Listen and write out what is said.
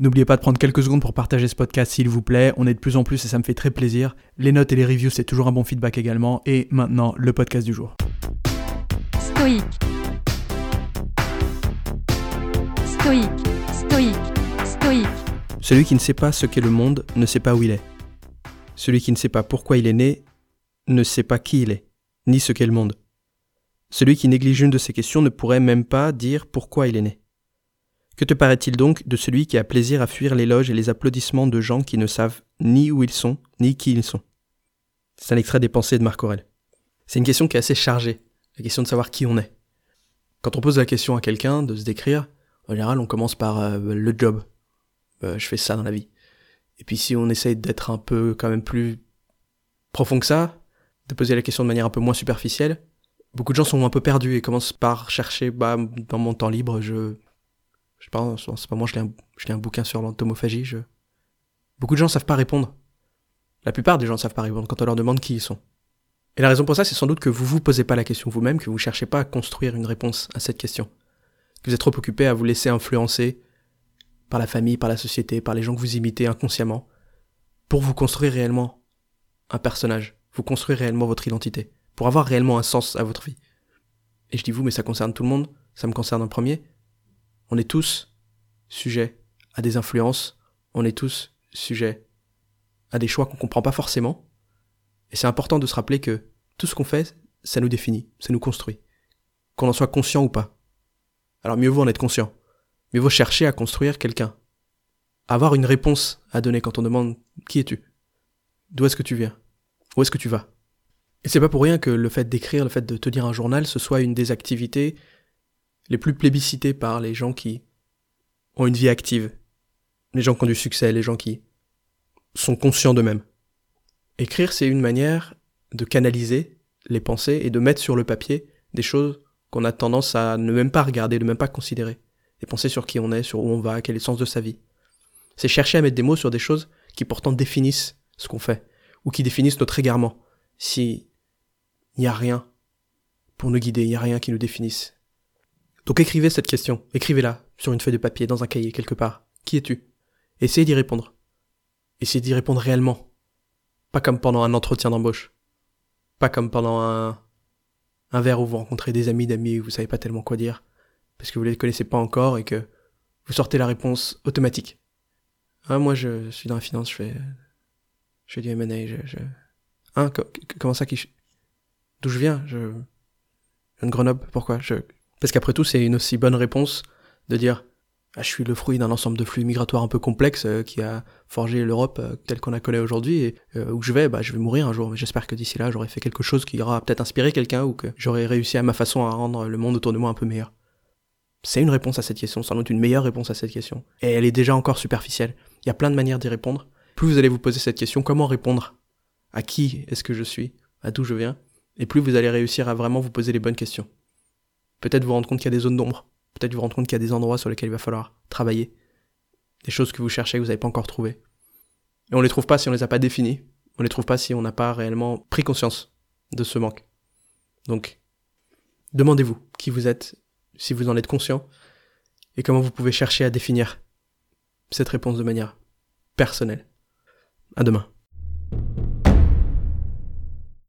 N'oubliez pas de prendre quelques secondes pour partager ce podcast s'il vous plaît. On est de plus en plus et ça me fait très plaisir. Les notes et les reviews, c'est toujours un bon feedback également. Et maintenant, le podcast du jour. Stoïque. Stoïque. Stoïque. Stoïque. Celui qui ne sait pas ce qu'est le monde ne sait pas où il est. Celui qui ne sait pas pourquoi il est né ne sait pas qui il est, ni ce qu'est le monde. Celui qui néglige une de ces questions ne pourrait même pas dire pourquoi il est né. Que te paraît-il donc de celui qui a plaisir à fuir l'éloge et les applaudissements de gens qui ne savent ni où ils sont, ni qui ils sont? C'est un extrait des pensées de Marc Aurèle. C'est une question qui est assez chargée, la question de savoir qui on est. Quand on pose la question à quelqu'un de se décrire, en général on commence par euh, le job. Euh, je fais ça dans la vie. Et puis si on essaye d'être un peu quand même plus profond que ça, de poser la question de manière un peu moins superficielle, beaucoup de gens sont un peu perdus et commencent par chercher, bah, dans mon temps libre, je, je pas, en ce moment je lis un, je lis un bouquin sur l'entomophagie. Beaucoup de gens savent pas répondre. La plupart des gens savent pas répondre quand on leur demande qui ils sont. Et la raison pour ça, c'est sans doute que vous vous posez pas la question vous-même, que vous cherchez pas à construire une réponse à cette question. Que vous êtes trop occupé à vous laisser influencer par la famille, par la société, par les gens que vous imitez inconsciemment, pour vous construire réellement un personnage, vous construire réellement votre identité, pour avoir réellement un sens à votre vie. Et je dis vous, mais ça concerne tout le monde, ça me concerne en premier. On est tous sujets à des influences, on est tous sujets à des choix qu'on comprend pas forcément. Et c'est important de se rappeler que tout ce qu'on fait, ça nous définit, ça nous construit. Qu'on en soit conscient ou pas. Alors mieux vaut en être conscient. Mieux vaut chercher à construire quelqu'un. Avoir une réponse à donner quand on demande qui es-tu? D'où est-ce que tu viens? Où est-ce que tu vas? Et c'est pas pour rien que le fait d'écrire, le fait de tenir un journal, ce soit une des activités les plus plébiscitées par les gens qui ont une vie active. Les gens qui ont du succès, les gens qui sont conscients d'eux-mêmes. Écrire, c'est une manière de canaliser les pensées et de mettre sur le papier des choses qu'on a tendance à ne même pas regarder, ne même pas considérer et penser sur qui on est, sur où on va, quel est le sens de sa vie. C'est chercher à mettre des mots sur des choses qui pourtant définissent ce qu'on fait, ou qui définissent notre égarement. Si il n'y a rien pour nous guider, il n'y a rien qui nous définisse. Donc écrivez cette question, écrivez-la sur une feuille de papier, dans un cahier, quelque part. Qui es-tu? Essayez d'y répondre. Essayez d'y répondre réellement. Pas comme pendant un entretien d'embauche. Pas comme pendant un, un verre où vous rencontrez des amis d'amis où vous savez pas tellement quoi dire parce que vous les connaissez pas encore et que vous sortez la réponse automatique. Ah, moi, je suis dans la finance, je fais, je fais du M&A, je, je... Hein, comment ça qui, d'où je viens, je, je viens de Grenoble, pourquoi, je, parce qu'après tout, c'est une aussi bonne réponse de dire, ah, je suis le fruit d'un ensemble de flux migratoires un peu complexes euh, qui a forgé l'Europe euh, telle qu'on la connaît aujourd'hui et euh, où je vais, bah, je vais mourir un jour. Mais j'espère que d'ici là, j'aurai fait quelque chose qui aura peut-être inspiré quelqu'un ou que j'aurai réussi à ma façon à rendre le monde autour de moi un peu meilleur. C'est une réponse à cette question, sans doute une meilleure réponse à cette question. Et elle est déjà encore superficielle. Il y a plein de manières d'y répondre. Plus vous allez vous poser cette question, comment répondre À qui est-ce que je suis À d'où je viens Et plus vous allez réussir à vraiment vous poser les bonnes questions. Peut-être vous rendre compte qu'il y a des zones d'ombre. Peut-être vous rendre compte qu'il y a des endroits sur lesquels il va falloir travailler. Des choses que vous cherchez que vous n'avez pas encore trouvées. Et on les trouve pas si on les a pas définies. On les trouve pas si on n'a pas réellement pris conscience de ce manque. Donc, demandez-vous qui vous êtes si vous en êtes conscient, et comment vous pouvez chercher à définir cette réponse de manière personnelle. À demain.